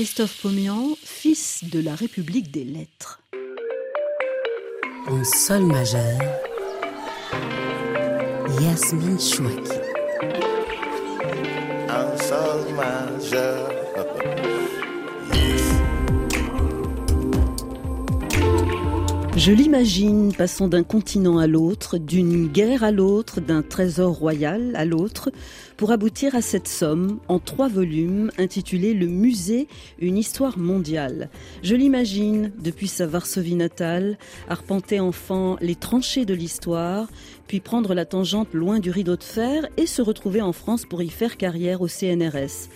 Christophe Pomian, fils de la République des Lettres. En sol majeur, Yasmine Chouaki. En sol majeur. Je l'imagine passant d'un continent à l'autre, d'une guerre à l'autre, d'un trésor royal à l'autre, pour aboutir à cette somme en trois volumes intitulée Le musée, une histoire mondiale. Je l'imagine, depuis sa Varsovie natale, arpenter enfant les tranchées de l'histoire, puis prendre la tangente loin du rideau de fer et se retrouver en France pour y faire carrière au CNRS.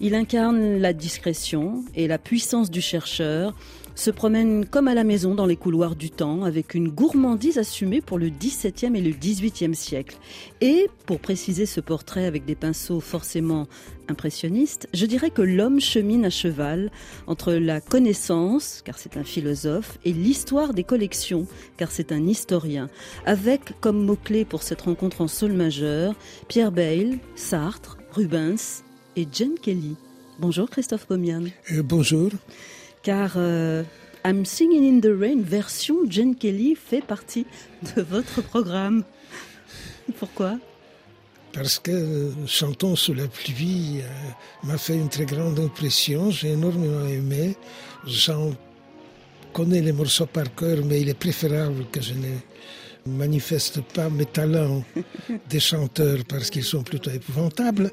Il incarne la discrétion et la puissance du chercheur, se promène comme à la maison dans les couloirs du temps avec une gourmandise assumée pour le XVIIe et le XVIIIe siècle. Et, pour préciser ce portrait avec des pinceaux forcément impressionnistes, je dirais que l'homme chemine à cheval entre la connaissance, car c'est un philosophe, et l'histoire des collections, car c'est un historien, avec comme mots-clés pour cette rencontre en sol majeur, Pierre Bayle, Sartre, Rubens et Jane Kelly. Bonjour Christophe Pomian. Euh, bonjour car euh, I'm Singing in the Rain version Jen Kelly fait partie de votre programme. Pourquoi? Parce que Chantons sous la pluie euh, m'a fait une très grande impression, j'ai énormément aimé. J'en connais les morceaux par cœur, mais il est préférable que je ne manifeste pas mes talents des chanteurs parce qu'ils sont plutôt épouvantables.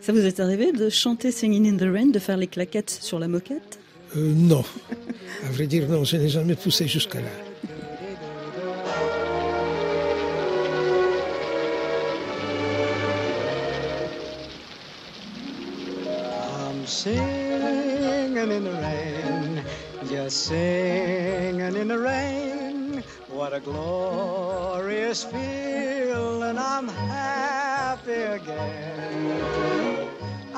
Ça vous est arrivé de chanter Singing in the Rain, de faire les claquettes sur la moquette? Euh, non. À vrai dire, non, je n'ai jamais poussé jusqu'à là. I'm singing in the rain, just singing in the rain. What a glorious feeling, I'm happy again.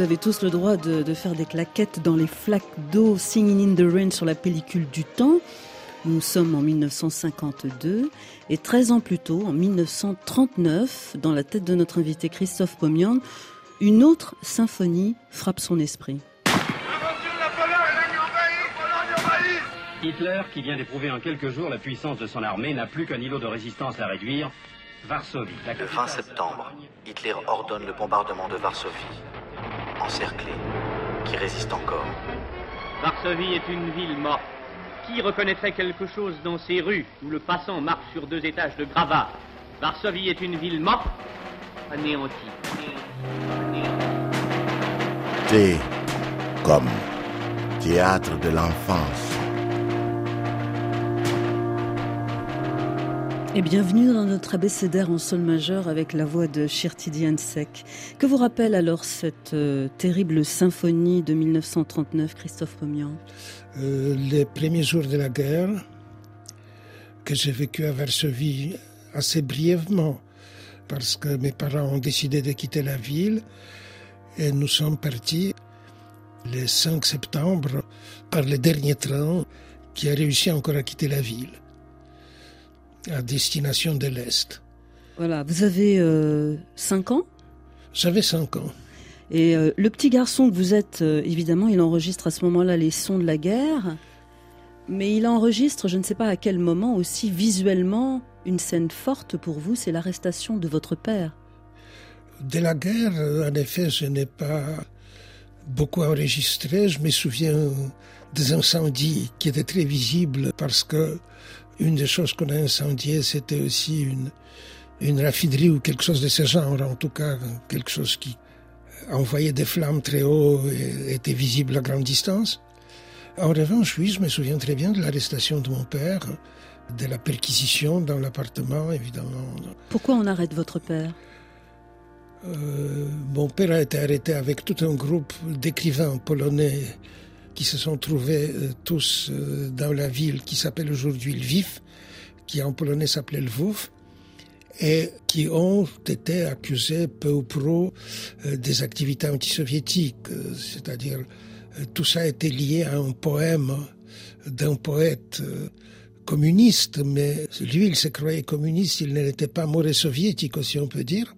Vous avez tous le droit de, de, faire des claquettes dans les flaques d'eau Singing in the Rain sur la pellicule du temps. Nous sommes en 1952 et 13 ans plus tôt, en 1939, dans la tête de notre invité Christophe Pomian, une autre symphonie frappe son esprit. Hitler, qui vient d'éprouver en quelques jours la puissance de son armée, n'a plus qu'un îlot de résistance à réduire, Varsovie. Le 20 septembre, Hitler ordonne le bombardement de Varsovie encerclée, qui résiste encore. Varsovie est une ville morte. Qui reconnaîtrait quelque chose dans ces rues où le passant marche sur deux étages de gravats? Varsovie est une ville morte, anéantie. T comme théâtre de l'enfance. Et bienvenue dans notre abécédaire en sol majeur avec la voix de Shirti Sek. Que vous rappelle alors cette euh, terrible symphonie de 1939, Christophe Pomian euh, Les premiers jours de la guerre, que j'ai vécu à Varsovie assez brièvement. parce que mes parents ont décidé de quitter la ville et nous sommes partis le 5 septembre par le dernier train qui a réussi encore à quitter la ville à destination de l'Est. Voilà, vous avez 5 ans? J'avais 5 ans. Et euh, le petit garçon que vous êtes, euh, évidemment, il enregistre à ce moment-là les sons de la guerre, mais il enregistre, je ne sais pas à quel moment, aussi visuellement, une scène forte pour vous, c'est l'arrestation de votre père. De la guerre, euh, en effet, je n'ai pas beaucoup enregistré. Je me souviens des incendies qui étaient très visibles parce que une des choses qu'on a incendiées, c'était aussi une, une raffinerie ou quelque chose de ce genre, en tout cas quelque chose qui envoyait des flammes très haut et était visible à grande distance. En revanche, oui, je me souviens très bien de l'arrestation de mon père, de la perquisition dans l'appartement, évidemment. Pourquoi on arrête votre père? Euh, Mon père a été arrêté avec tout un groupe d'écrivains polonais qui se sont trouvés euh, tous euh, dans la ville qui s'appelle aujourd'hui Lviv, qui en polonais s'appelait Lvov et qui ont été accusés peu ou prou euh, des activités antisoviétiques. C'est-à-dire, tout ça été lié à un poème d'un poète communiste, mais lui, il se croyait communiste, il n'était pas mauvais soviétique, si on peut dire.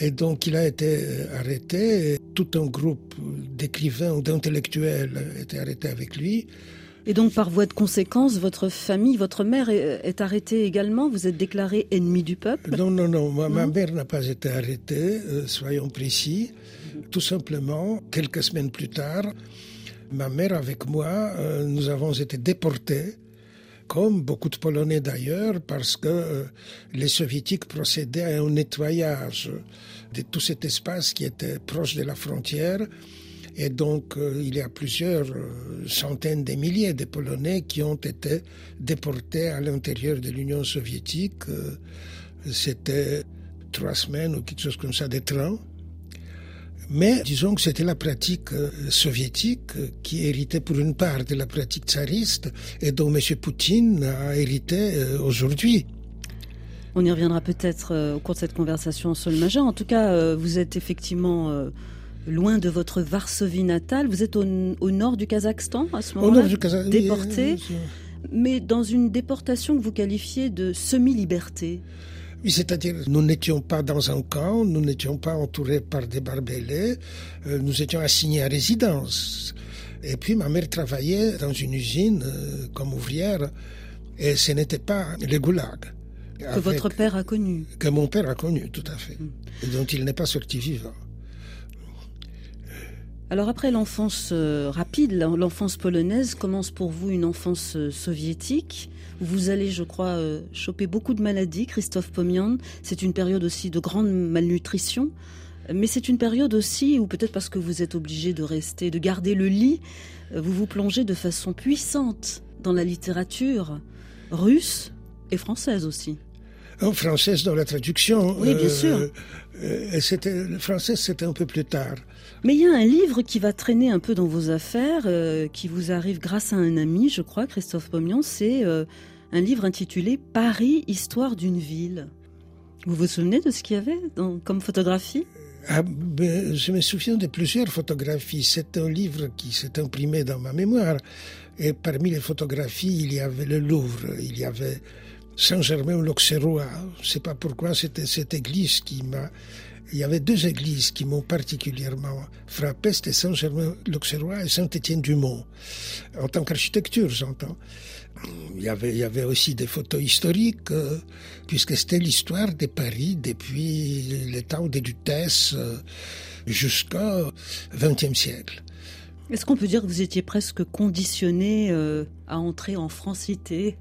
Et donc, il a été arrêté. Et tout un groupe d'écrivains ou d'intellectuels a été arrêté avec lui. Et donc, par voie de conséquence, votre famille, votre mère est, arrêtée également? Vous êtes déclaré ennemi du peuple? Non, non, non. ma mère n'a pas été arrêtée, euh, soyons précis. Tout simplement, quelques semaines plus tard, ma mère avec moi, euh, nous avons été déportés comme beaucoup de Polonais d'ailleurs, parce que euh, les soviétiques procédaient à un nettoyage de tout cet espace qui était proche de la frontière et donc, euh, il y a plusieurs euh, centaines de milliers de Polonais qui ont été déportés à l'intérieur de l'Union soviétique. C'était trois semaines ou quelque chose comme ça de train. Mais disons que c'était la pratique soviétique qui héritait pour une part de la pratique tsariste et dont M. Poutine a hérité aujourd'hui. On y reviendra peut-être au cours de cette conversation en sol majeur. En tout cas, vous êtes effectivement loin de votre Varsovie natale. Vous êtes au, nord du Kazakhstan à ce moment-là, déporté, mais dans une déportation que vous qualifiez de semi-liberté. Oui, c'est-à-dire nous n'étions pas dans un camp, nous n'étions pas entourés par des barbelés, euh, nous étions assignés à résidence. Et puis ma mère travaillait dans une usine euh, comme ouvrière, et ce n'était pas le goulag. Que votre père a connu. Que mon père a connu, tout à fait. Mm. Et dont il n'est pas sorti vivant. Alors après l'enfance euh, rapide, l'enfance polonaise, commence pour vous une enfance euh, soviétique. Vous allez, je crois, euh, choper beaucoup de maladies, Christophe Pomian. C'est une période aussi de grande malnutrition. Mais c'est une période aussi où peut-être parce que vous êtes obligé de rester, de garder le lit, vous vous plongez de façon puissante dans la littérature russe et française aussi. En française dans la traduction. Oui, bien sûr. Euh, c'était, le français, c'était un peu plus tard. Mais il y a un livre qui va traîner un peu dans vos affaires, euh, qui vous arrive grâce à un ami, je crois, Christophe Pomian. C'est euh, un livre intitulé Paris, histoire d'une ville. Vous vous souvenez de ce qu'il y avait comme photographie? Ah, ben, Je me souviens de plusieurs photographies. C'est un livre qui s'est imprimé dans ma mémoire. Et parmi les photographies, il y avait le Louvre, il y avait Saint-Germain-l'Auxerrois. Je ne sais pas pourquoi c'était cette église qui m'a. Il y avait deux églises qui m'ont particulièrement frappé, c'était Saint-Germain-l'Auxerrois et Saint-Étienne-du-Mont. En tant qu'architecture, j'entends. Il y, avait, il y avait aussi des photos historiques, euh, puisque c'était l'histoire de Paris depuis le temps des Dutesses euh, jusqu'au XXe siècle. Est-ce qu'on peut dire que vous étiez presque conditionné euh, à entrer en francité?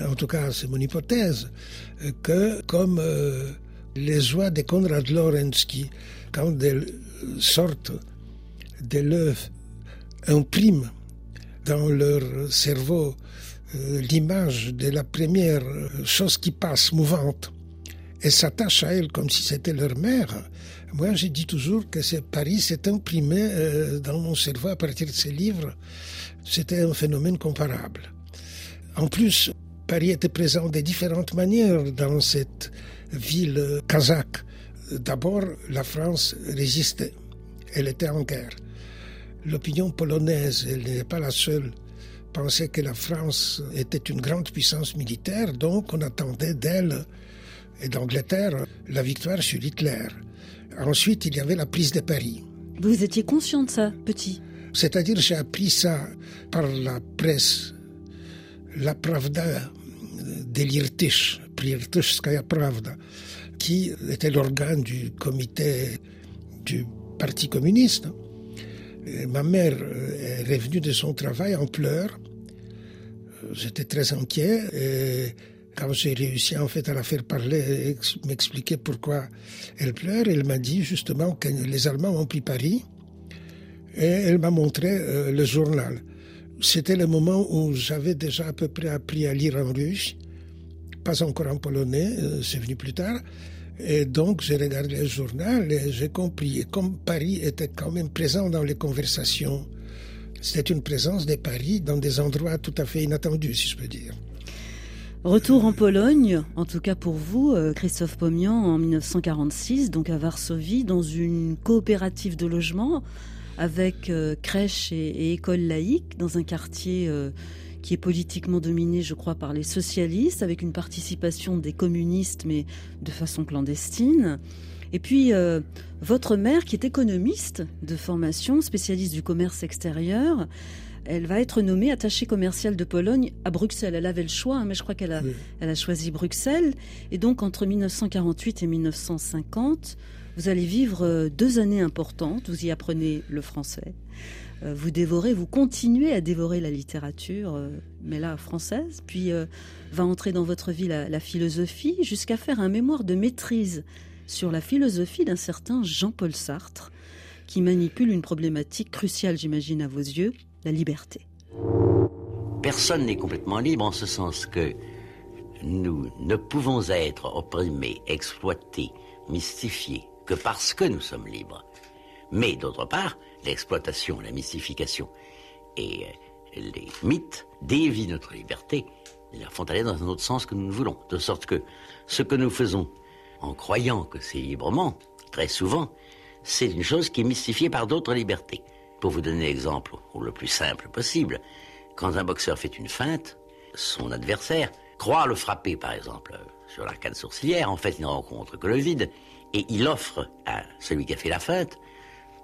En tout cas c'est mon hypothèse, que comme euh, les oies de Konrad Lorenz qui, quand elles sortent de l'œuf, impriment dans leur cerveau euh, l'image de la première chose qui passe, mouvante, et s'attachent à elle comme si c'était leur mère. Moi, j'ai dit toujours que Paris s'est imprimé euh, dans mon cerveau à partir de ces livres. C'était un phénomène comparable. En plus, Paris était présent de différentes manières dans cette ville kazakh. D'abord, la France résistait. Elle était en guerre. L'opinion polonaise, elle n'est pas la seule, pensait que la France était une grande puissance militaire, donc on attendait d'elle et d'Angleterre la victoire sur Hitler. Ensuite, il y avait la prise de Paris. Vous étiez conscient de ça, petit? C'est-à-dire, j'ai appris ça par la presse. La Pravda d'Elirtish, Prirtishskaya Pravda, qui était l'organe du comité du Parti communiste. Ma mère est revenue de son travail en pleurs. J'étais très inquiet et quand j'ai réussi en fait à la faire parler et m'expliquer pourquoi elle pleure, elle m'a dit justement que les Allemands ont pris Paris et elle m'a montré euh, le journal. C'était le moment où j'avais déjà à peu près appris à lire en russe, pas encore en polonais, euh, c'est venu plus tard. Et donc j'ai regardé le journal et j'ai compris. Et comme Paris était quand même présent dans les conversations, c'était une présence de Paris dans des endroits tout à fait inattendus, si je peux dire. Retour en Pologne, en tout cas pour vous, euh, Christophe Pomian, en 1946, donc à Varsovie, dans une coopérative de logement avec euh, crèche et, et, école laïque, dans un quartier euh, qui est politiquement dominé, je crois, par les socialistes, avec une participation des communistes, mais de façon clandestine. Et puis, euh, votre mère, qui est économiste de formation, spécialiste du commerce extérieur, elle va être nommée attachée commerciale de Pologne à Bruxelles. Elle avait le choix, hein, mais je crois qu'elle a, Oui. elle a choisi Bruxelles. Et donc, entre 1948 et 1950, vous allez vivre euh, deux années importantes. Vous y apprenez le français. Euh, Vous dévorez, vous continuez à dévorer la littérature, euh, mais là française. Puis va entrer dans votre vie la, la philosophie, jusqu'à faire un mémoire de maîtrise sur la philosophie d'un certain Jean-Paul Sartre, qui manipule une problématique cruciale, j'imagine, à vos yeux, la liberté. Personne n'est complètement libre en ce sens que nous ne pouvons être opprimés, exploités, mystifiés que parce que nous sommes libres. Mais d'autre part, l'exploitation, la mystification et euh, les mythes dévient notre liberté, la font aller dans un autre sens que nous ne voulons. De sorte que ce que nous faisons en croyant que c'est librement, très souvent, c'est une chose qui est mystifiée par d'autres libertés. Pour vous donner l'exemple le plus simple possible, quand un boxeur fait une feinte, son adversaire croit le frapper, par exemple, sur l'arcade sourcilière. En fait, il ne rencontre que le vide. Et il offre à celui qui a fait la feinte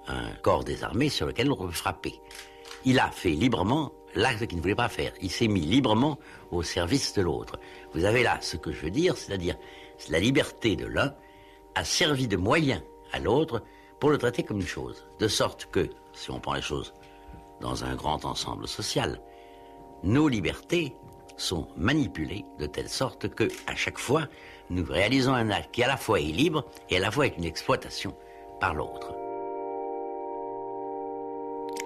un corps désarmé sur lequel on peut frapper. Il a fait librement l'acte qu'il ne voulait pas faire. Il s'est mis librement au service de l'autre. Vous avez là ce que je veux dire, c'est-à-dire la liberté de l'un a servi de moyen à l'autre pour le traiter comme une chose. De sorte que, si on prend les choses dans un grand ensemble social, nos libertés sont manipulées de telle sorte que, à chaque fois, nous réalisons un acte qui à la fois est libre et à la fois est une exploitation par l'autre.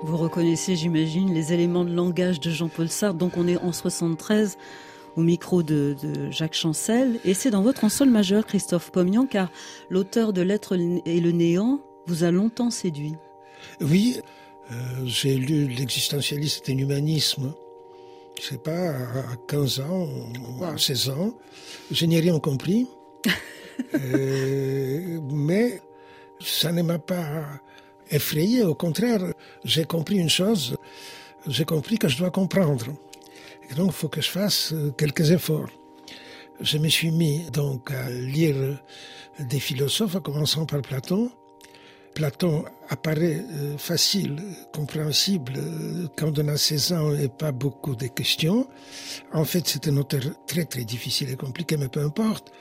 Vous reconnaissez, j'imagine, les éléments de langage de Jean-Paul Sartre. Donc on est en 73 au micro de, de Jacques Chancel. Et c'est dans votre ensemble majeur, Christophe Pomian, car l'auteur de L'être et le néant vous a longtemps séduit. Oui, euh, j'ai lu l'existentialiste et l'humanisme, je sais pas, à 15 ans, à 16 ans. Je n'ai rien compris. Euh, mais ça ne m'a pas effrayé. Au contraire, j'ai compris une chose. J'ai compris que je dois comprendre. Et donc, il faut que je fasse euh, quelques efforts. Je me suis mis donc à lire des philosophes, en commençant par Platon. Platon apparaît euh, facile, compréhensible euh, quand on a 16 ans et pas beaucoup de questions. En fait, c'est un auteur très très difficile et compliqué, mais peu importe.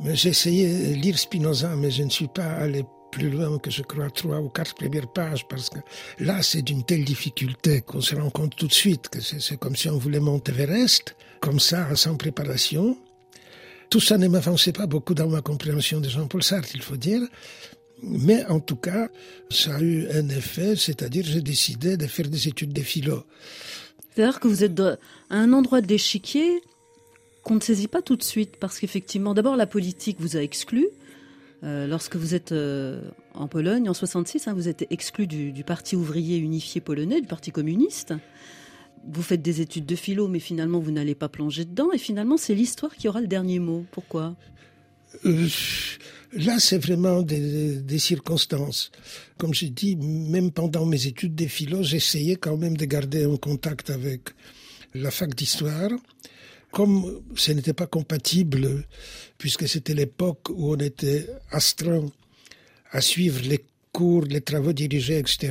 Mais j'ai essayé de lire Spinoza, mais je ne suis pas allé plus loin que je crois trois ou quatre premières pages parce que là c'est d'une telle difficulté qu'on se rend compte tout de suite que c'est comme si on voulait monter Everest, comme ça, sans préparation. Tout ça ne m'avançait pas beaucoup dans ma compréhension de Jean-Paul Sartre, il faut dire. Mais en tout cas, ça a eu un effet, c'est-à-dire j'ai décidé de faire des études de philo. C'est-à-dire que vous êtes à un endroit de l'échiquier qu'on ne saisit pas tout de suite, parce qu'effectivement, d'abord la politique vous a exclu. Euh, lorsque vous êtes euh, en Pologne, en 66, hein, vous êtes exclu du, du, Parti ouvrier unifié polonais, du Parti communiste. vous faites des études de philo, mais finalement vous n'allez pas plonger dedans, et finalement c'est l'histoire qui aura le dernier mot. Pourquoi? Euh, Là, c'est vraiment des, des, circonstances. Comme je dis, même pendant mes études de philo, j'essayais quand même de garder un contact avec la fac d'histoire. Comme ce n'était pas compatible, puisque c'était l'époque où on était astreint à suivre les les travaux dirigés, etc.,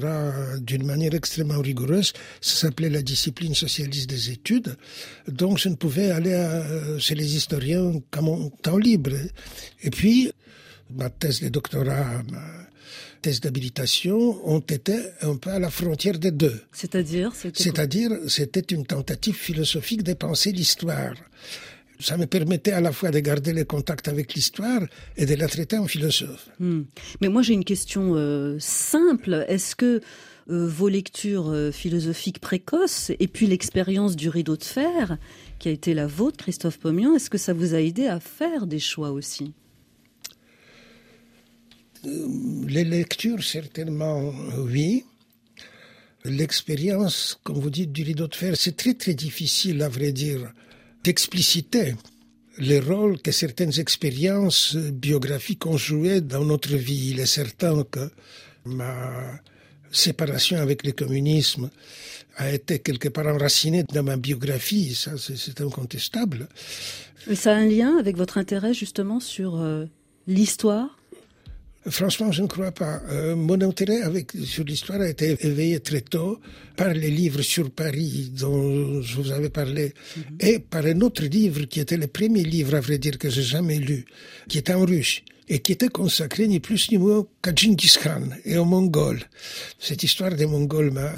d'une manière extrêmement rigoureuse. Ça s'appelait la discipline socialiste des études. Donc, je ne pouvais aller à, chez les historiens qu'à mon temps libre. Et puis, ma thèse de doctorat, ma thèse d'habilitation ont été un peu à la frontière des deux. C'est-à-dire C'est-à-dire, c'était une tentative philosophique de penser l'histoire ça me permettait à la fois de garder le contact avec l'histoire et de la traiter en philosophe. Hmm. Mais moi j'ai une question euh, simple. Est-ce que euh, vos lectures euh, philosophiques précoces et puis l'expérience du rideau de fer qui a été la vôtre, Christophe Pomian, est-ce que ça vous a aidé à faire des choix aussi? Les lectures, certainement, oui. L'expérience, comme vous dites, du rideau de fer, c'est très très difficile, à vrai dire, d'expliciter le rôle que certaines expériences biographiques ont joué dans notre vie. Il est certain que ma séparation avec le communisme a été quelque part enracinée dans ma biographie, ça c'est incontestable. Et ça a un lien avec votre intérêt justement sur euh, l'histoire Franchement, je ne crois pas. Euh, mon intérêt avec, sur l'histoire a été éveillé très tôt par les livres sur Paris dont je vous avais parlé mhm. et par un autre livre qui était le premier livre, à vrai dire, que j'ai jamais lu, qui était en russe et qui était consacré ni plus ni moins qu'à Genghis Khan et aux Mongols. Cette histoire des Mongols m'a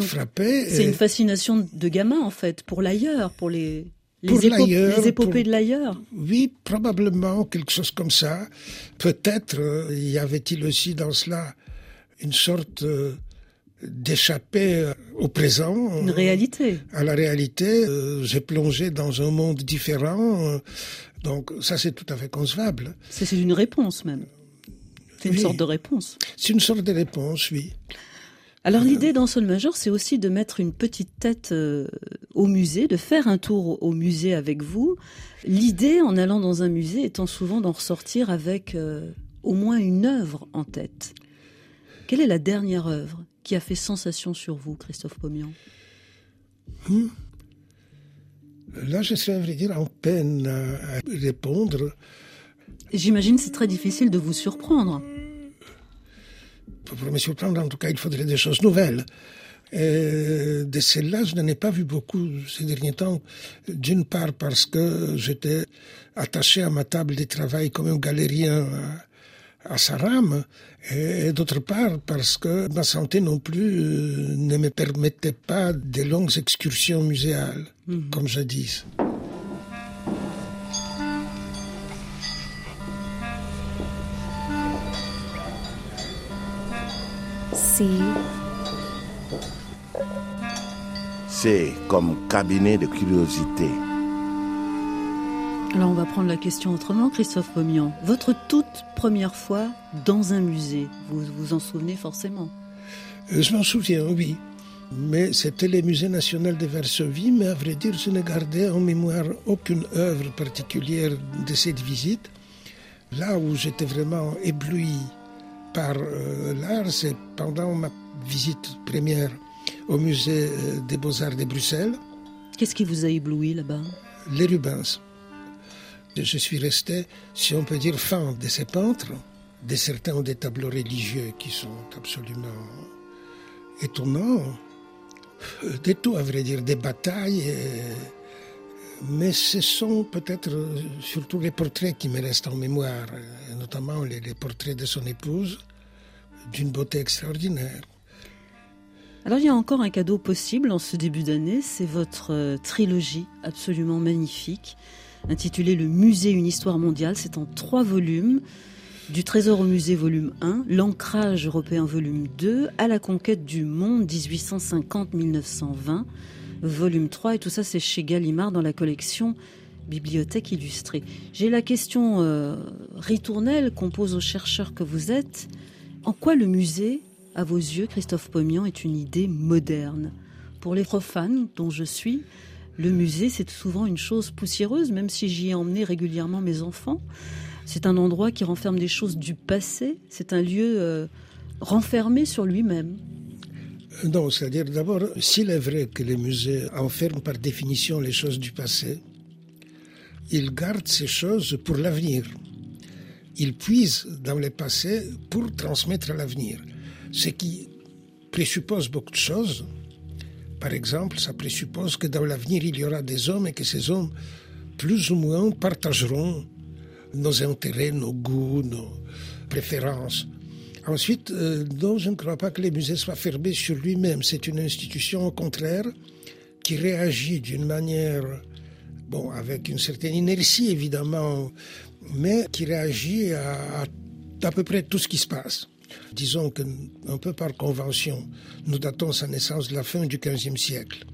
frappé. C'est une fascination de gamin, en fait, pour l'ailleurs, pour les les, épopées de l'ailleurs Oui, probablement quelque chose comme ça. Peut-être euh, y avait-il aussi dans cela une sorte euh, d'échapper euh, au présent. Une réalité. À la réalité. J'ai plongé dans un monde différent. donc ça, c'est tout à fait concevable. C'est une réponse même. C'est une sorte de réponse. C'est une sorte de réponse, oui. Alors l'idée dans Sol Major, c'est aussi de mettre une petite tête euh, au musée, de faire un tour au musée avec vous. L'idée, en allant dans un musée, étant souvent d'en ressortir avec euh, au moins une œuvre en tête. Quelle est la dernière œuvre qui a fait sensation sur vous, Christophe Pomian? Hmm. Là, je serais, à vrai dire, en peine à répondre. J'imagine c'est très difficile de vous surprendre pour me surprendre, en tout cas, il faudrait des choses nouvelles. Et de celles-là, je n'en ai pas vu beaucoup ces derniers temps. D'une part parce que j'étais attaché à ma table de travail comme un galérien à, Saram, et d'autre part parce que ma santé non plus euh, ne me permettait pas de longues excursions muséales, mhm. comme jadis. C'est comme cabinet de curiosité. Alors on va prendre la question autrement, Christophe Pomian. Votre toute première fois dans un musée, vous vous en souvenez forcément? Euh, Je m'en souviens, oui. Mais c'était le musée national de Varsovie, mais à vrai dire, je ne gardais en mémoire aucune œuvre particulière de cette visite. Là où j'étais vraiment ébloui par euh, l'art, c'est pendant ma visite première au musée euh, des beaux-arts de Bruxelles. Qu'est-ce qui vous a ébloui là-bas? Les Rubens. Je suis resté, si on peut dire, fan de ces peintres. De certains ont des tableaux religieux qui sont absolument étonnants. Euh, des tout, à vrai dire, des batailles. Mais ce sont peut-être surtout les portraits qui me restent en mémoire, notamment les, portraits de son épouse, d'une beauté extraordinaire. Alors il y a encore un cadeau possible en ce début d'année, c'est votre euh, trilogie absolument magnifique, intitulée Le Musée, une histoire mondiale. C'est en trois volumes. Du Trésor au musée volume 1, L'ancrage européen volume 2, À la conquête du monde 1850-1920 volume 3 et tout ça c'est chez Gallimard dans la collection Bibliothèque illustrée. J'ai la question euh, ritournelle qu'on pose aux chercheurs que vous êtes. En quoi le musée, à vos yeux, Christophe Pomian, est une idée moderne? Pour les profanes dont je suis, le musée, c'est souvent une chose poussiéreuse, même si j'y ai emmené régulièrement mes enfants. C'est un endroit qui renferme des choses du passé. C'est un lieu euh, renfermé sur lui-même. Non, c'est-à-dire d'abord, s'il est vrai que les musées enferment par définition les choses du passé, ils gardent ces choses pour l'avenir. Ils puisent dans le passé pour transmettre à l'avenir. Ce qui présuppose beaucoup de choses. Par exemple, ça présuppose que dans l'avenir, il y aura des hommes et que ces hommes, plus ou moins, partageront nos intérêts, nos goûts, nos préférences. Ensuite, euh, non, je ne crois pas que les musées soient fermés sur lui-même. C'est une institution, au contraire, qui réagit d'une manière, bon, avec une certaine inertie évidemment, mais qui réagit à, à, peu près tout ce qui se passe. Disons que, un peu par convention, nous datons sa naissance de la fin du XVe siècle.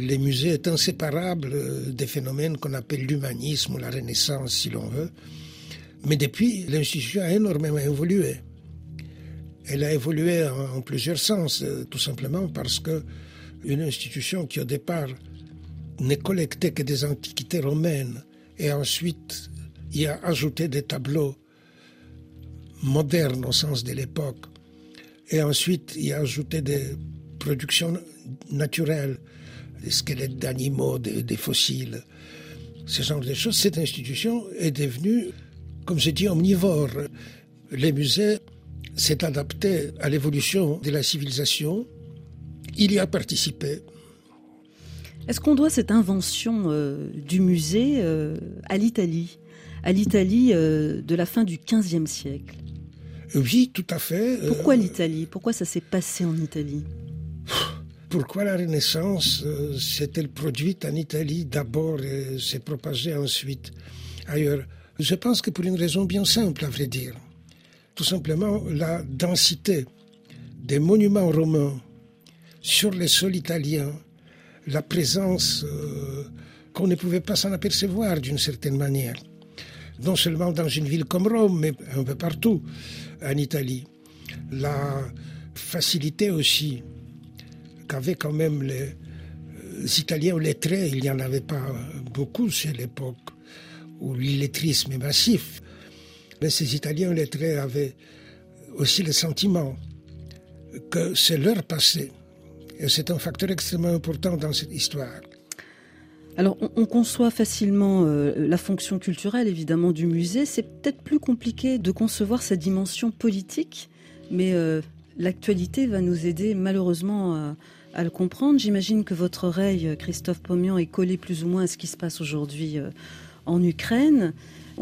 Les musées est inséparable euh, des phénomènes qu'on appelle l'humanisme ou la Renaissance, si l'on veut. Mais depuis, l'institution a énormément évolué. Elle a évolué en, plusieurs sens, euh, tout simplement parce que une institution qui au départ ne collectait que des antiquités romaines et ensuite y a ajouté des tableaux modernes au sens de l'époque et ensuite y a ajouté des productions naturelles, des squelettes d'animaux, des, fossiles, ce genre de choses. Cette institution est devenue, comme je dis, omnivore. Les musées s'est adapté à l'évolution de la civilisation. Il y a participé. Est-ce qu'on doit cette invention euh, du musée euh, à l'Italie, à l'Italie euh, de la fin du XVe siècle Oui, tout à fait. Pourquoi l'Italie? Pourquoi ça s'est passé en Italie? Pourquoi la Renaissance s'est-elle produite en Italie d'abord et s'est propagée ensuite ailleurs? Je pense que pour une raison bien simple, à vrai dire simplement la densité des monuments romains sur les sols italiens, la présence euh, qu'on ne pouvait pas s'en apercevoir d'une certaine manière, non seulement dans une ville comme Rome, mais un peu partout en Italie. La facilité aussi qu'avaient quand même les, euh, Italiens lettrés, il n'y en avait pas beaucoup, c'est l'époque où l'illettrisme est massif. Mais ces Italiens lettrés avaient aussi le sentiment que c'est leur passé. Et c'est un facteur extrêmement important dans cette histoire. Alors, on, conçoit facilement euh, la fonction culturelle, évidemment, du musée. C'est peut-être plus compliqué de concevoir sa dimension politique, mais euh, l'actualité va nous aider malheureusement à, le comprendre. J'imagine que votre oreille, Christophe Pomian, est collée plus ou moins à ce qui se passe aujourd'hui euh, en Ukraine.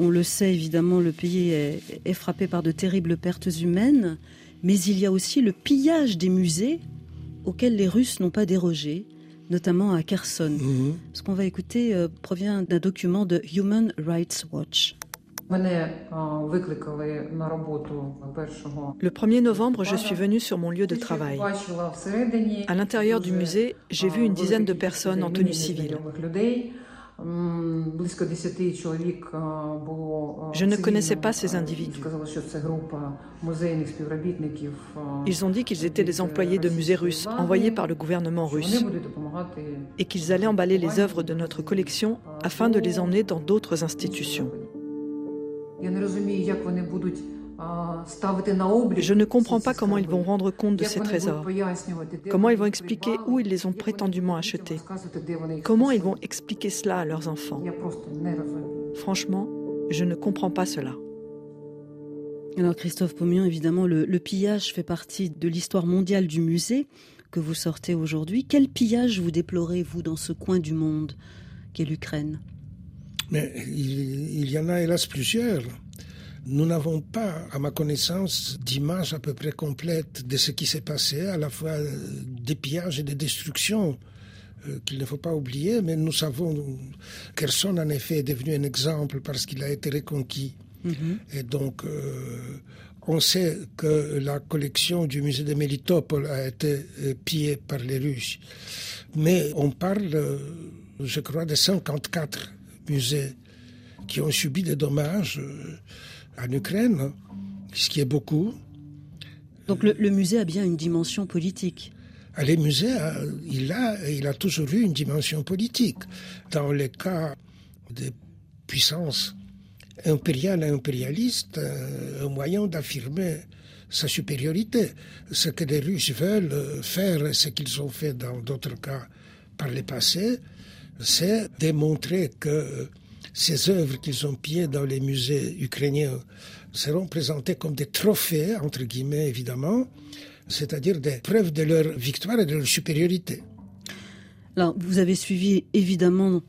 On le sait évidemment, le pays est, frappé par de terribles pertes humaines, mais il y a aussi le pillage des musées auxquels les Russes n'ont pas dérogé, notamment à Kherson. Mhm. Ce qu'on va écouter euh, provient d'un document de Human Rights Watch. Le 1er novembre, je suis venue sur mon lieu de travail. À l'intérieur du musée, j'ai vu une dizaine de personnes en tenue civile. Je ne connaissais pas ces individus. Ils ont dit qu'ils étaient des employés de musées russes envoyés par le gouvernement russe et qu'ils allaient emballer les œuvres de notre collection afin de les emmener dans d'autres institutions. Je ne comprends pas comment ils vont rendre compte de ces trésors, comment ils vont expliquer où ils les ont prétendument achetés, comment ils vont expliquer cela à leurs enfants? Franchement, je ne comprends pas cela. Alors Christophe Pomian, évidemment, le, pillage fait partie de l'histoire mondiale du musée que vous sortez aujourd'hui. Quel pillage vous déplorez, vous, dans ce coin du monde qu'est l'Ukraine? Mais il, il y en a hélas plusieurs. Nous n'avons pas, à ma connaissance, d'image à peu près complète de ce qui s'est passé, à la fois des pillages et des destructions euh, qu'il ne faut pas oublier, mais nous savons Kherson, en effet, est devenu un exemple parce qu'il a été reconquis. Mhm. Et donc, euh, on sait que la collection du musée de Melitopol a été euh, pillée par les Russes. Mais on parle, je crois, de 54 musées qui ont subi des dommages en Ukraine, ce qui est beaucoup. Donc le, musée a bien une dimension politique les musées, il a, il a toujours eu une dimension politique. Dans les cas des puissances impériales et impérialistes, un moyen d'affirmer sa supériorité. Ce que les Russes veulent faire, ce qu'ils ont fait dans d'autres cas par le passé, c'est démontrer que ces œuvres qu'ils ont pillées dans les musées ukrainiens seront présentées comme des trophées, entre guillemets évidemment, c'est-à-dire des preuves de leur victoire et de leur supériorité. Alors, vous avez suivi évidemment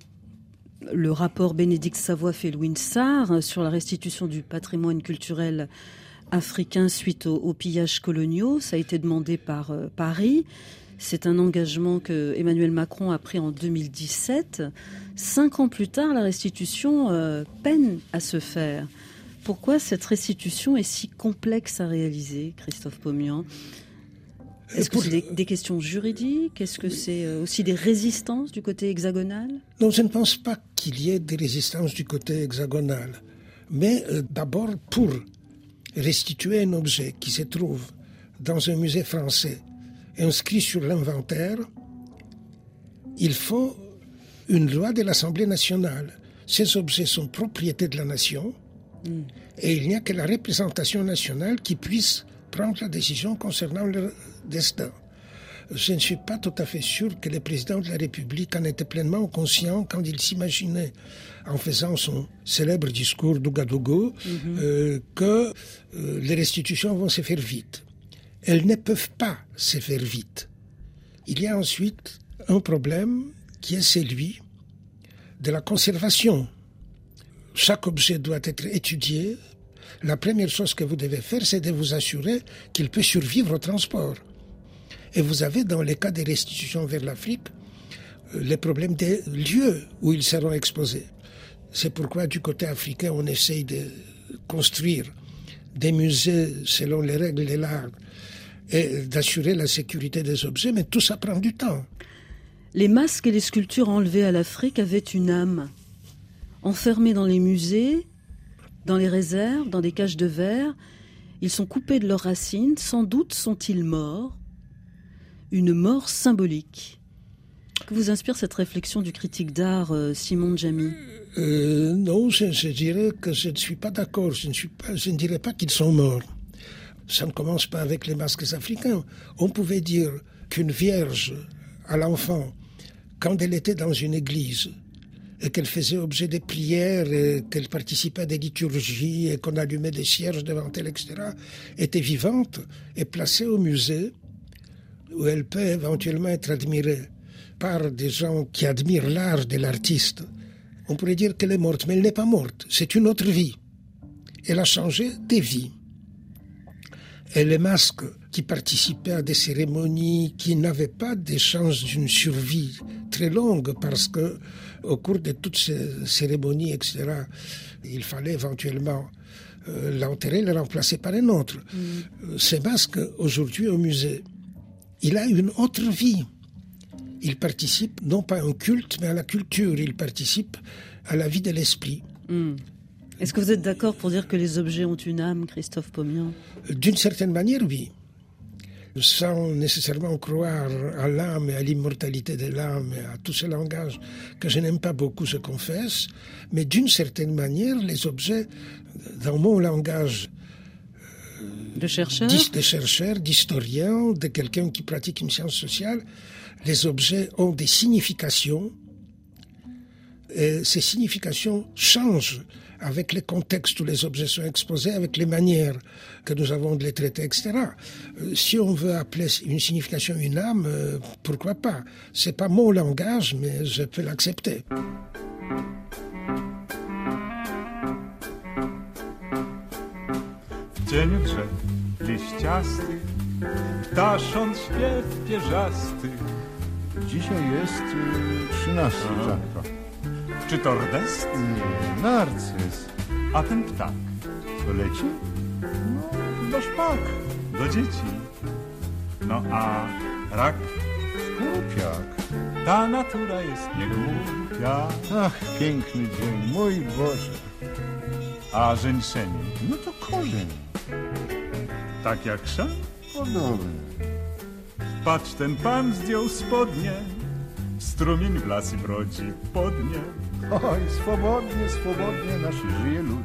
le rapport Bénédicte Savoie-Felwin Sarr sur la restitution du patrimoine culturel africain suite aux, pillages coloniaux. Ça a été demandé par euh, Paris. C'est un engagement que Emmanuel Macron a pris en 2017. Cinq ans plus tard, la restitution euh, peine à se faire. Pourquoi cette restitution est si complexe à réaliser, Christophe Pomian est-ce que c'est des, questions juridiques? Est-ce que c'est euh, aussi des résistances du côté hexagonal? Non, je ne pense pas qu'il y ait des résistances du côté hexagonal. Mais d'abord, pour restituer un objet qui se trouve dans un musée français inscrit sur l'inventaire, il faut une loi de l'Assemblée nationale. Ces objets sont propriété de la nation mm. et il n'y a que la représentation nationale qui puisse prendre la décision concernant leur destin. Je ne suis pas tout à fait sûr que le président de la République en était pleinement conscient quand il s'imaginait en faisant son célèbre discours d'Ougadougou mhm. euh, que euh, les restitutions vont se faire vite. Elles ne peuvent pas se faire vite. Il y a ensuite un problème qui est celui de la conservation. Chaque objet doit être étudié. La première chose que vous devez faire, c'est de vous assurer qu'il peut survivre au transport. Et vous avez, dans les cas des restitutions vers l'Afrique, euh, les problèmes des lieux où ils seront exposés. C'est pourquoi du côté africain, on essaye de construire des musées selon les règles de l'art et d'assurer la sécurité des objets, mais tout ça prend du temps. Les masques et les sculptures enlevées à l'Afrique avaient une âme. Enfermés dans les musées, dans les réserves, dans des cages de verre, ils sont coupés de leurs racines, sans doute sont-ils morts. Une mort symbolique. Que vous inspire cette réflexion du critique d'art euh, Simon Jamy? Euh, non, je, dirais que je ne suis pas d'accord. Je, ne je ne dirais pas qu'ils sont morts. Ça ne commence pas avec les masques africains. On pouvait dire qu'une vierge à l'enfant, quand elle était dans une église, et qu'elle faisait objet de prières, et qu'elle participait à des liturgies, et qu'on allumait des cierges devant elle, etc., était vivante et placée au musée, où elle peut éventuellement être admirée par des gens qui admirent l'art de l'artiste on pourrait dire qu'elle est morte, mais elle n'est pas morte. C'est une autre vie. Elle a changé des vies. Et les masques qui participaient à des cérémonies qui n'avaient pas des chances d'une survie très longue parce que au cours de toutes ces cérémonies, etc., il fallait éventuellement euh, l'enterrer, le remplacer par un autre. Mm. Ces masques, aujourd'hui au musée, il a une autre vie il participe non pas au culte, mais à la culture. Il participe à la vie de l'esprit. Hmm. Est-ce que vous êtes d'accord pour dire que les objets ont une âme, Christophe Pomian? D'une certaine manière, oui. Sans nécessairement croire à l'âme et à l'immortalité de l'âme et à tous ces langages que je n'aime pas beaucoup se confesse, mais d'une certaine manière, les objets, dans mon langage de chercheur, de chercheur, d'historien, de quelqu'un qui pratique une science sociale, les objets ont des significations et ces significations changent avec les contextes où les objets sont exposés, avec les manières que nous avons de les traiter, etc. Euh, si on veut appeler une signification une âme, euh, pourquoi pas? C'est pas mon langage, mais je peux l'accepter. Dzisiaj jest y, 13 czapka. Czy to rdest? Nie, narcyz. A ten ptak? To leci? No, do szpak, do dzieci. No a rak? Skupiak. Ta natura jest niegłupia. Ach, piękny dzień, mój Boże. A żeńszenie? No to korzeń. Tak jak szan? Podobny. Patrz, ten pan zdjął spodnie, strumień w las i brodzi podnie. Oj, swobodnie, swobodnie nasz żyje lud.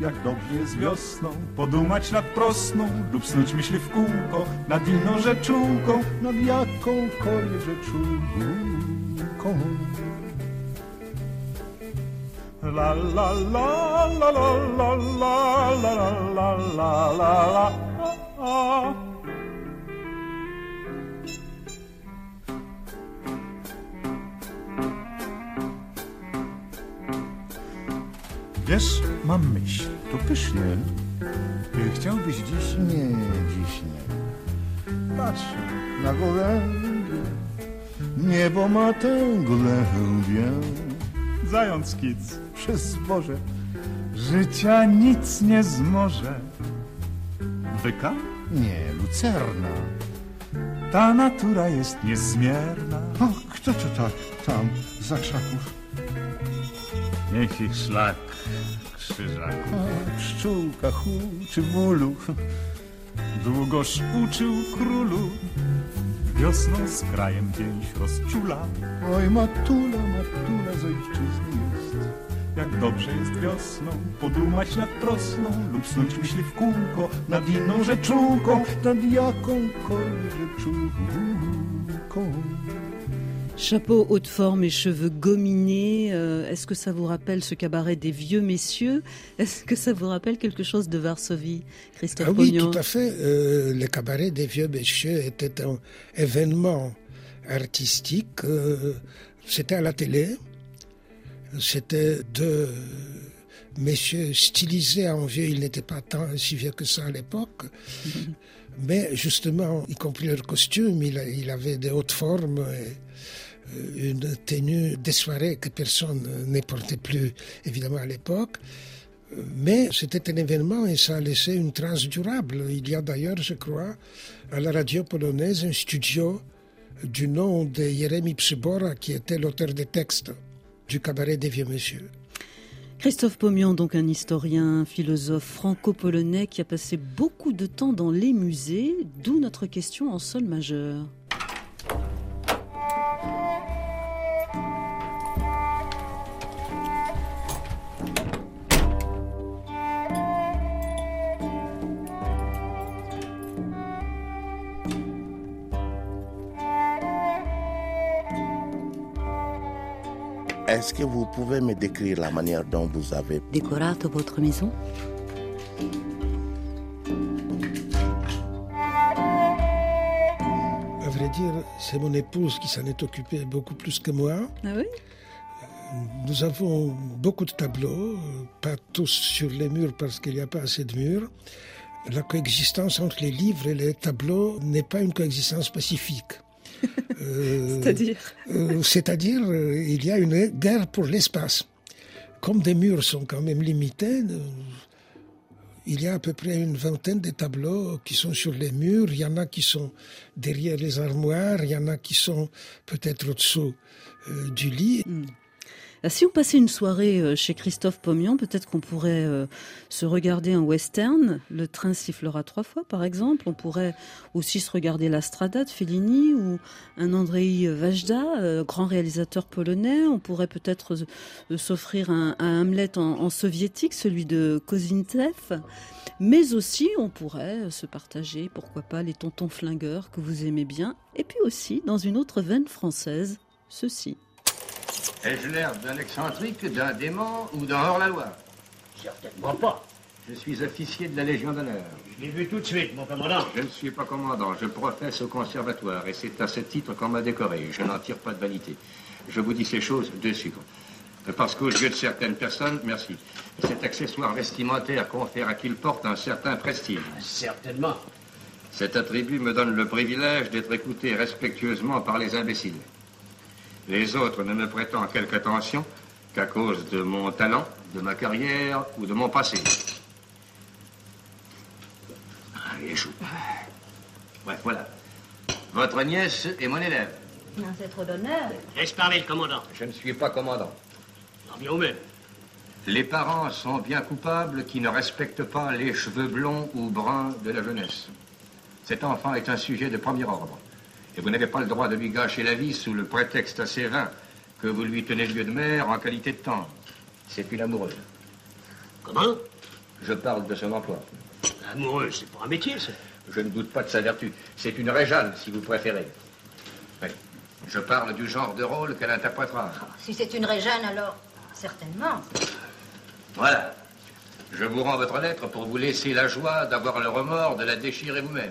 Jak dobrze jest wiosną, podumać nad prosną lub snuć myśli w kółko nad inną rzeczułką, nad jakąkolwiek rzeczułką. La la la la la la la la la la la la Mam myśl, to pysznie. Ty chciałbyś dziś... Nie, dziś nie. Patrz na gołębie. Niebo ma tę gołębię. Zając kic. Przez zboże. Życia nic nie zmoże. Byka? Nie, lucerna. Ta natura jest niezmierna. O, kto to tak tam za krzaków? Niech ich szlak krzyżaku. Pszczółka huczy w mulu. Długoż uczył królu. Wiosną z krajem pięć rozczula. Oj, matula, matula z ojczyzny jest. Jak dobrze jest wiosną, podumać nad prosną lub snuć myśli w kółko nad inną rzeczułką, nad jakąkolwiek rzeczułką. Chapeau haute forme et cheveux gominés, euh, est-ce que ça vous rappelle ce cabaret des vieux messieurs? Est-ce que ça vous rappelle quelque chose de Varsovie, Christophe Ah oui, Pognon? tout à fait. Euh, le cabaret des vieux messieurs était un événement artistique. euh, C'était à la télé. C'était deux messieurs stylisés en vieux. Ils n'étaient pas tant si vieux que ça à l'époque. Mais justement, y compris leur costume, il, avait des hautes formes. et, une tenue des soirées que personne ne portait plus, évidemment, à l'époque. Euh, Mais c'était un événement et ça a laissé une trace durable. Il y a d'ailleurs, je crois, à la radio polonaise un studio du nom de Jeremy Przybora, qui était l'auteur des textes du cabaret des vieux messieurs. Christophe Pomian, donc un historien, philosophe franco-polonais qui a passé beaucoup de temps dans les musées, d'où notre question en sol majeur. Est-ce que vous pouvez me décrire la manière dont vous avez Decorato votre maison À vrai dire, c'est mon épouse qui s'en est occupée beaucoup plus que moi. Ah oui? Nous avons beaucoup de tableaux, euh, pas tous sur les murs parce qu'il n'y a pas assez de murs. La coexistence entre les livres et les tableaux n'est pas une coexistence pacifique. Euh, C'est-à-dire euh, C'est-à-dire, euh, il y a une guerre pour l'espace. Comme des murs sont quand même limités, il y a à peu près une vingtaine de tableaux qui sont sur les murs. Il y en a qui sont derrière les armoires, il y en a qui sont peut-être au-dessous euh, du lit. Ah, Si on passait une soirée euh, chez Christophe Pomian, peut-être qu'on pourrait euh, se regarder un western. Le train sifflera trois fois, par exemple. On pourrait aussi se regarder la Strada de Fellini ou un Andrei Vajda, euh, grand réalisateur polonais. On pourrait peut-être euh, s'offrir un, Hamlet en, en soviétique, celui de Kozintev. Mais aussi, on pourrait euh, se partager, pourquoi pas, les tontons flingueurs que vous aimez bien. Et puis aussi, dans une autre veine française, ceci. Ai-je l'air d'un excentrique, d'un dément ou d'un hors-la-loi? Certainement pas. Je suis officier de la Légion d'honneur. Je l'ai vu tout de suite, mon commandant. Je ne suis pas commandant, je professe au conservatoire et c'est à ce titre qu'on m'a décoré. Je n'en tire pas de vanité. Je vous dis ces choses de sucre. Parce qu'aux yeux de certaines personnes, merci, cet accessoire vestimentaire confère à qui le porte un certain prestige. Certainement. Cet attribut me donne le privilège d'être écouté respectueusement par les imbéciles. Les autres ne me prêtent quelque attention qu'à cause de mon talent, de ma carrière ou de mon passé. Ah, il échoue. Bref, voilà. Votre nièce est mon élève. Non, c'est trop d'honneur. Laisse parler le commandant. Je ne suis pas commandant. Non, bien au même. Les parents sont bien coupables qui ne respectent pas les cheveux blonds ou bruns de la jeunesse. Cet enfant est un sujet de premier ordre. Et vous n'avez pas le droit de lui gâcher la vie sous le prétexte assez vain que vous lui tenez lieu de mère en qualité de tendre. C'est une amoureuse. Comment? Je parle de son emploi. Amoureux, c'est pas un métier, ça. Je ne doute pas de sa vertu. C'est une Réjeanne, si vous préférez. Oui. Je parle du genre de rôle qu'elle interprétera. Si c'est une Réjeanne, alors certainement. Voilà. Je vous rends votre lettre pour vous laisser la joie d'avoir le remords de la déchirer vous-même.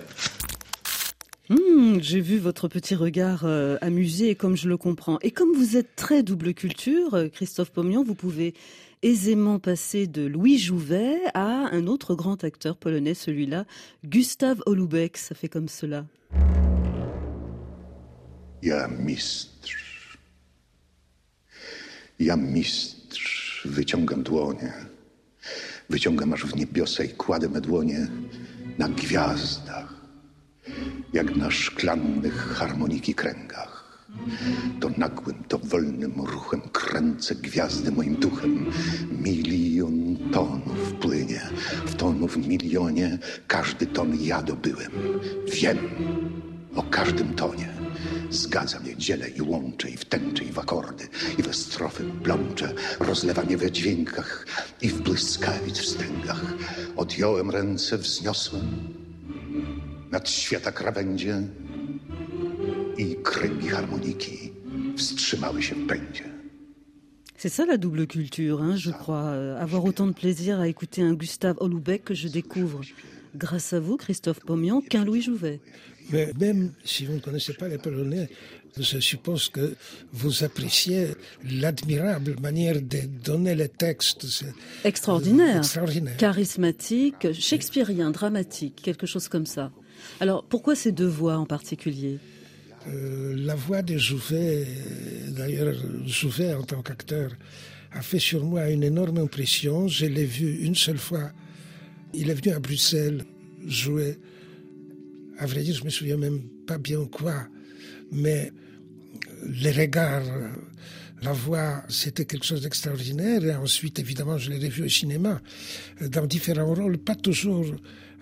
J'ai vu votre petit regard euh, amusé, comme je le comprends. Et comme vous êtes très double culture, euh, Christophe Pomian, vous pouvez aisément passer de Louis Jouvet à un autre grand acteur polonais, celui-là, Gustav Holubek. Ça fait comme cela. Mistrz. Mistrz. Me jak na szklanych harmoniki kręgach. To nagłym, to wolnym ruchem kręcę gwiazdy moim duchem. Milion tonów płynie, w tonów milionie każdy ton ja dobyłem. Wiem o każdym tonie. Zgadza mnie, dzielę i łączę, i w tęczy, i w akordy, i we strofy plączę. Rozlewa mnie we dźwiękach i w błyskawic wstęgach. Odjąłem ręce, wzniosłem nad świata krawędzie i kręgi harmoniki wstrzymały się w pędzie. C'est ça la double culture, hein, je crois. Euh, avoir autant de plaisir à écouter un Gustave Holubek que je découvre, grâce à vous, Christophe Pomian, qu'un Louis Jouvet. Mais même si vous ne connaissez pas les Polonais, je suppose que vous appréciez l'admirable manière de donner les textes. Extraordinaire, extraordinaire. charismatique, shakespearien, dramatique, quelque chose comme ça. Alors pourquoi ces deux voix en particulier? Euh, la voix de Jouvet, d'ailleurs Jouvet en tant qu'acteur, a fait sur moi une énorme impression. Je l'ai vu une seule fois. Il est venu à Bruxelles jouer. À vrai dire, je me souviens même pas bien quoi, mais les regards, la voix, c'était quelque chose d'extraordinaire. Et ensuite, évidemment, je l'ai revu au cinéma, dans différents rôles, pas toujours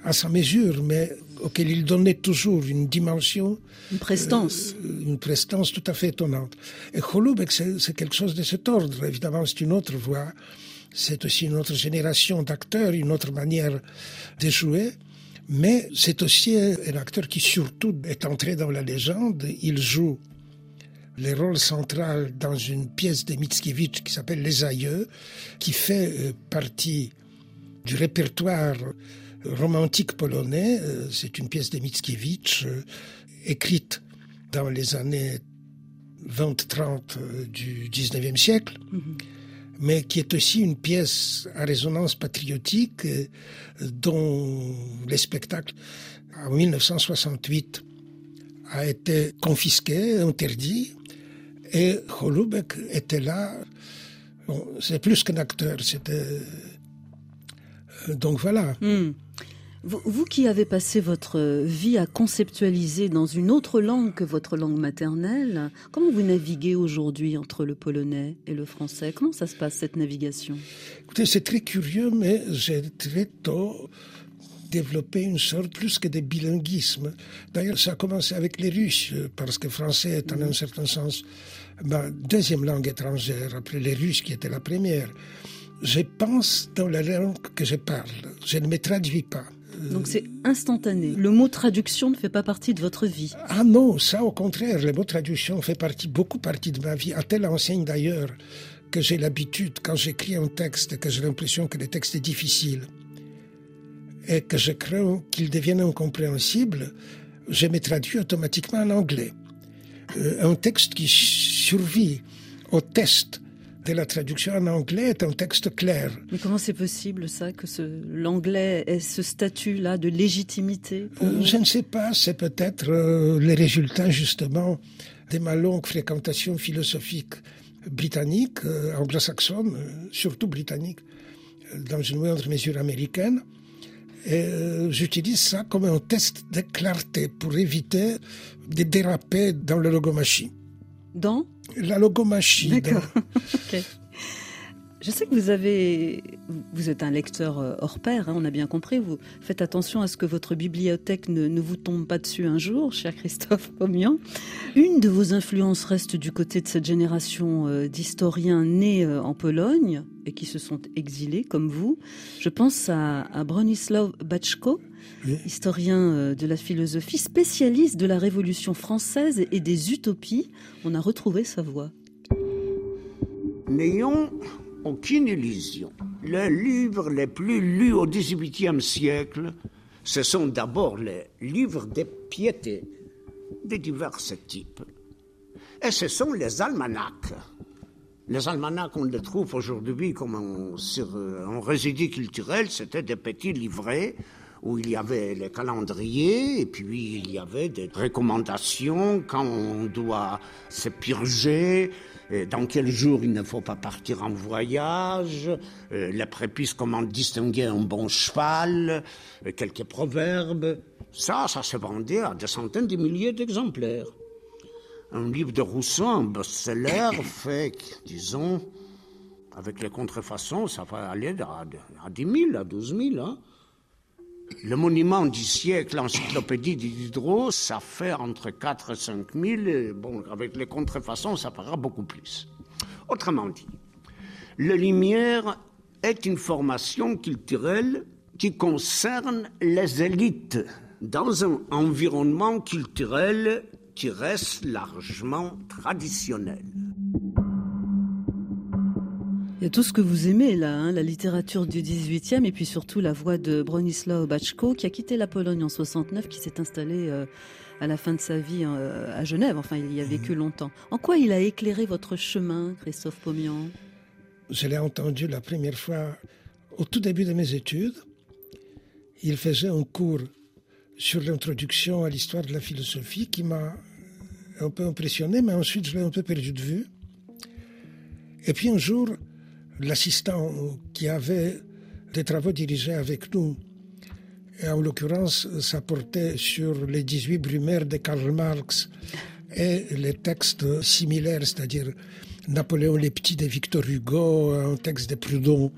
à sa mesure, mais auquel il donnait toujours une dimension. Une prestance. euh, une prestance tout à fait étonnante. Et Holubek, c'est quelque chose de cet ordre. Évidemment, c'est une autre voix. C'est aussi une autre génération d'acteurs, une autre manière de jouer. Mais c'est aussi un acteur qui surtout est entré dans la légende. Il joue le rôle central dans une pièce de Mickiewicz qui s'appelle Les Aïeux, qui fait euh, partie du répertoire romantique polonais. Euh, C'est une pièce de Mickiewicz euh, écrite dans les années 20-30 euh, du 19e siècle, mais qui est aussi une pièce à résonance patriotique dont les spectacles en 1968 a été confisqué, interdit, et Holubek était là. Bon, c'est plus qu'un acteur, c'était. Donc voilà. Hmm. Vous, vous qui avez passé votre vie à conceptualiser dans une autre langue que votre langue maternelle, comment vous naviguez aujourd'hui entre le polonais et le français? Comment ça se passe cette navigation? Écoutez, c'est très curieux, mais j'ai très tôt développé une sorte plus que de bilinguisme. D'ailleurs, ça a commencé avec les Russes, parce que français est en un certain sens ma deuxième langue étrangère, après les Russes qui était la première. Je pense dans la langue que je parle. Je ne me traduis pas. Donc c'est instantané. Le mot traduction ne fait pas partie de votre vie. Ah non, ça au contraire, le mot traduction fait partie, beaucoup partie de ma vie, à telle enseigne d'ailleurs que j'ai l'habitude, quand j'écris un texte, que j'ai l'impression que le texte est difficile et que je crains qu'il devienne incompréhensible, je me traduis automatiquement en anglais. Euh, un texte qui survit au test de la traduction en anglais est un texte clair. Mais comment c'est possible ça, que l'anglais ait ce statut-là de légitimité Euh, Je ne sais pas, c'est peut-être euh, les résultats justement de ma longue fréquentation philosophique britannique, euh, anglo-saxonne, euh, surtout britannique, dans une moindre mesure américaine. Et euh, j'utilise ça comme un test de clarté pour éviter de déraper dans la logomachie. Dans La. D'accord. Ok. Je sais que vous avez, vous êtes un lecteur euh, hors pair, hein, on a bien compris. Vous faites attention à ce que votre bibliothèque ne, ne vous tombe pas dessus un jour, cher Christophe Pomian. Une de vos influences reste du côté de cette génération euh, d'historiens nés euh, en Pologne et qui se sont exilés comme vous. Je pense à, à Bronislaw Bachko, historien de la philosophie, spécialiste de la Révolution française et des utopies. On a retrouvé sa voix. N'ayons aucune illusion. Les livres les plus lus au XVIIIe siècle, ce sont d'abord les livres des piétés de divers types. Et ce sont les almanachs. Les almanachs, on les trouve aujourd'hui comme un, un résidu culturel, c'était des petits livrets où il y avait les calendriers et puis il y avait des recommandations quand on doit se purger, dans quel jour il ne faut pas partir en voyage, les prépices comment distinguer un bon cheval, quelques proverbes. Ça, ça se vendait à des centaines de milliers d'exemplaires. Un livre de Rousseau, un best-seller, fait, disons, avec les contrefaçons, ça va aller à, à 10 000, à 12 000. Hein. Le monument du siècle, l'encyclopédie du Diderot, ça fait entre 4 et 5 000. Bon, avec les contrefaçons, ça fera beaucoup plus. Autrement dit, la lumière est une formation culturelle qui concerne les élites dans un environnement culturel qui reste largement traditionnel. Il y a tout ce que vous aimez là, hein, la littérature du 18e et puis surtout la voix de Bronislaw Bachko qui a quitté la Pologne en 69, qui s'est installé euh, à la fin de sa vie euh, à Genève. Enfin, il y a vécu longtemps. En quoi il a éclairé votre chemin, Christophe Pomian Je l'ai entendu la première fois au tout début de mes études. Il faisait un cours sur l'introduction à l'histoire de la philosophie qui m'a un peu impressionné, mais ensuite je l'ai un peu perdu de vue. Et puis un jour, l'assistant qui avait des travaux dirigés avec nous, et en l'occurrence, ça portait sur les 18 Brumaires de Karl Marx et les textes similaires, c'est-à-dire Napoléon les Petits de Victor Hugo, un texte de Proudhon.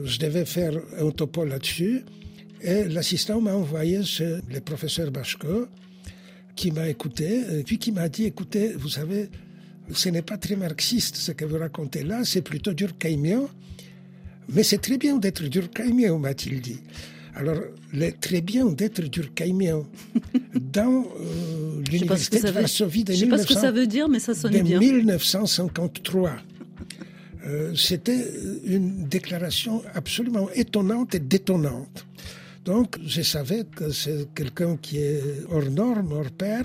Je devais faire un topo là-dessus. Et l'assistant m'a envoyé chez le professeur Bachko, qui m'a écouté, et puis qui m'a dit, écoutez, vous savez, ce n'est pas très marxiste ce que vous racontez là, c'est plutôt durkheimien. Mais c'est très bien d'être durkheimien, m'a-t-il dit. Alors, le très bien d'être durkheimien dans euh, l'université de Varsovie de, Je sais pas ce que ça veut dire, mais ça de bien. 1953. Euh, C'était une déclaration absolument étonnante et détonnante. Donc, je savais que c'est quelqu'un qui est hors norme, hors pair,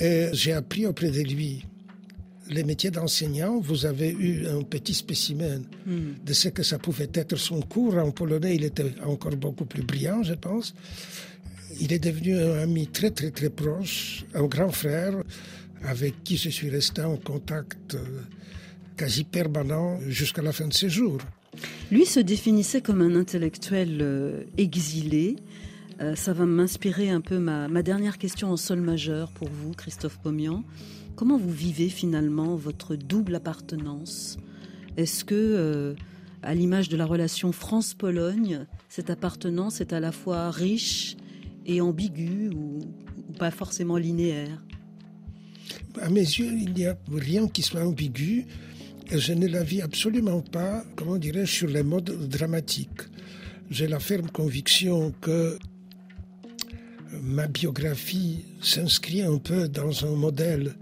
et j'ai appris auprès de lui les métiers d'enseignant, vous avez eu un petit spécimen Hmm. de ce que ça pouvait être son cours. En polonais, il était encore beaucoup plus brillant, je pense. Il est devenu un ami très, très, très proche, un grand frère avec qui je suis resté en contact euh, quasi permanent jusqu'à la fin de ses jours. Lui se définissait comme un intellectuel euh, exilé. Euh, ça va m'inspirer un peu ma, ma dernière question en sol majeur pour vous, Christophe Pomian. Comment vous vivez finalement votre double appartenance? Est-ce que, euh, à l'image de la relation France-Pologne, cette appartenance est à la fois riche et ambiguë ou, ou pas forcément linéaire? À mes yeux, il n'y a rien qui soit ambigu. Je ne la vis absolument pas, comment dirais-je, sur les modes dramatiques. J'ai la ferme conviction que ma biographie s'inscrit un peu dans un modèle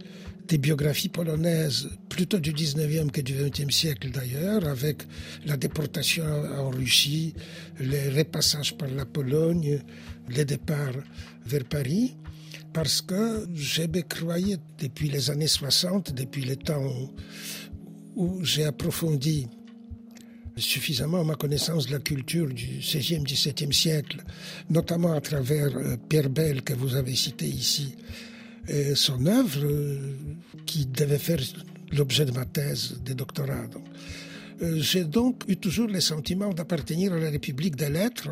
des biographies polonaises, plutôt du 19e que du 20e siècle d'ailleurs, avec la déportation en Russie, les repassages par la Pologne, les départs vers Paris, parce que me croyais depuis les années 60, depuis le temps où j'ai approfondi suffisamment ma connaissance de la culture du 16e, 17e siècle, notamment à travers euh, Pierre Bell que vous avez cité ici, et son œuvre euh, qui devait faire l'objet de ma thèse de doctorat. Euh, J'ai donc eu toujours le sentiment d'appartenir à la République des lettres,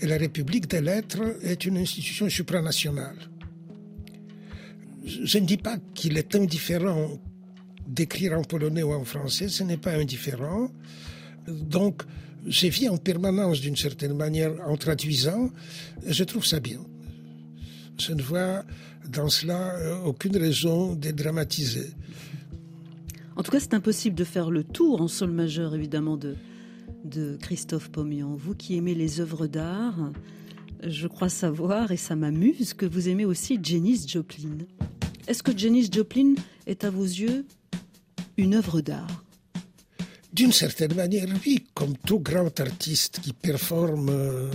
et la République des lettres est une institution supranationale. Je je ne dis pas qu'il est indifférent d'écrire en polonais ou en français, ce n'est pas indifférent. Donc, j'ai vis en permanence d'une certaine manière en traduisant, et je trouve ça bien. Je ne vois dans cela euh, aucune raison de dramatiser. En tout cas, c'est impossible de faire le tour en sol majeur, évidemment, de, de Christophe Pomian. Vous qui aimez les œuvres d'art, je crois savoir, et ça m'amuse, que vous aimez aussi Janis Joplin. Est-ce que Janis Joplin est à vos yeux une œuvre d'art? D'une certaine manière, oui, comme tout grand artiste qui performe, euh,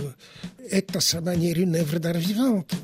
est à sa manière une œuvre d'art vivante.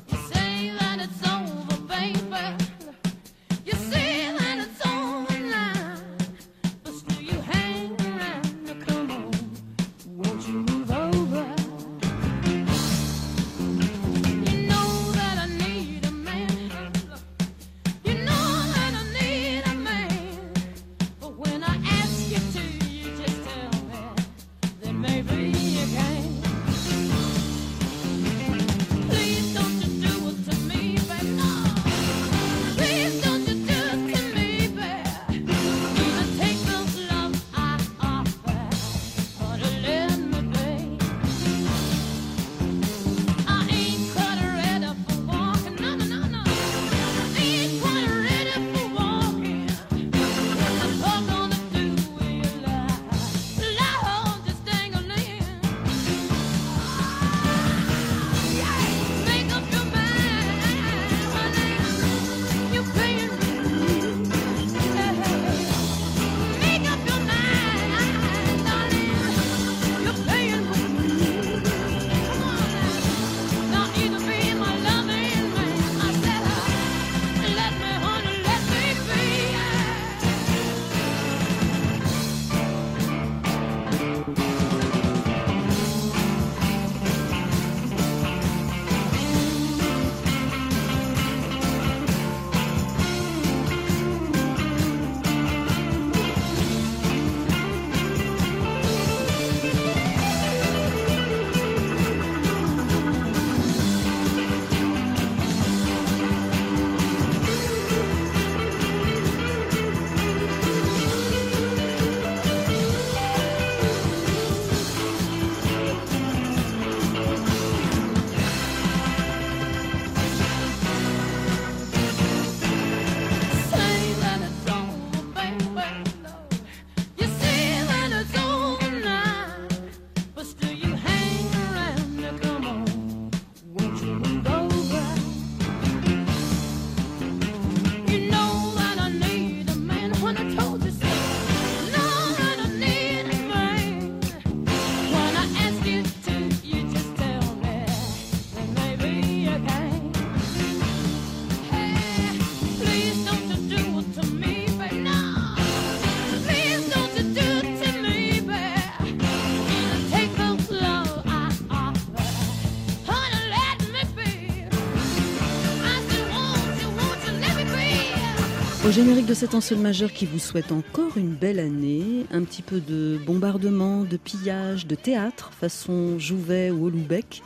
Générique de cet ensemble majeur qui vous souhaite encore une belle année, un petit peu de bombardement, de pillage, de théâtre façon Jouvet ou Houellebecq.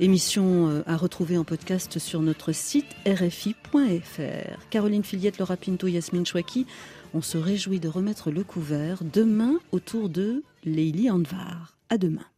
Émission euh, à retrouver en podcast sur notre site rfi.fr. Caroline Filiette, Laura Pinto, Yasmine Chouaki, on se réjouit de remettre le couvert demain autour de Leili Anvar. À demain.